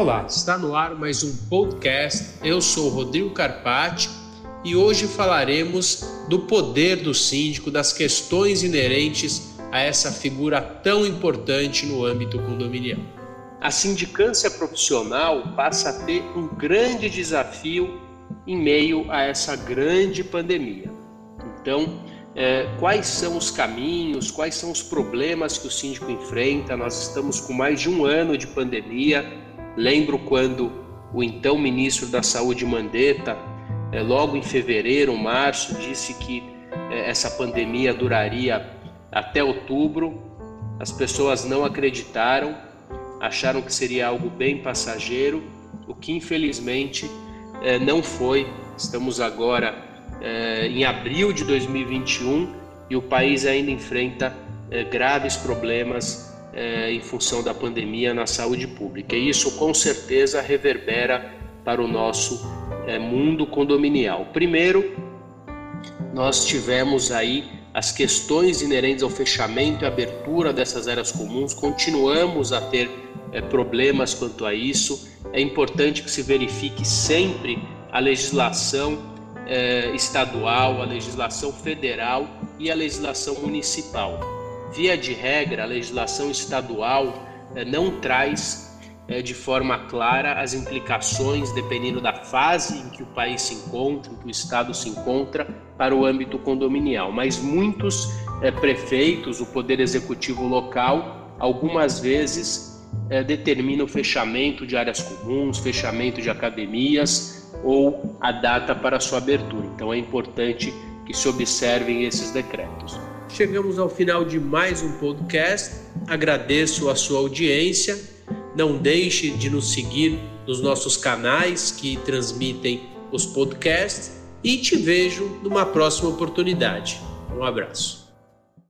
Olá, está no ar mais um podcast. Eu sou Rodrigo Carpati e hoje falaremos do poder do síndico, das questões inerentes a essa figura tão importante no âmbito condominial. A sindicância profissional passa a ter um grande desafio em meio a essa grande pandemia. Então, é, quais são os caminhos, quais são os problemas que o síndico enfrenta? Nós estamos com mais de um ano de pandemia. Lembro quando o então ministro da Saúde Mandetta, é, logo em fevereiro, março, disse que é, essa pandemia duraria até outubro. As pessoas não acreditaram, acharam que seria algo bem passageiro, o que infelizmente é, não foi. Estamos agora em abril de 2021 e o país ainda enfrenta graves problemas em função da pandemia na saúde pública. E isso com certeza reverbera para o nosso mundo condominial. Primeiro, nós tivemos aí as questões inerentes ao fechamento e abertura dessas áreas comuns, continuamos a ter é, problemas quanto a isso. É importante que se verifique sempre a legislação é, estadual, a legislação federal e a legislação municipal. Via de regra, a legislação estadual é, não traz é, de forma clara as implicações, dependendo da fase em que o país se encontra, em que o estado se encontra, para o âmbito condominial. Mas muitos é, prefeitos, o poder executivo local, algumas vezes determinam o fechamento de áreas comuns, fechamento de academias ou a data para sua abertura. Então é importante que se observem esses decretos. Chegamos ao final de mais um podcast. Agradeço a sua audiência não deixe de nos seguir nos nossos canais que transmitem os podcasts e te vejo numa próxima oportunidade. Um abraço.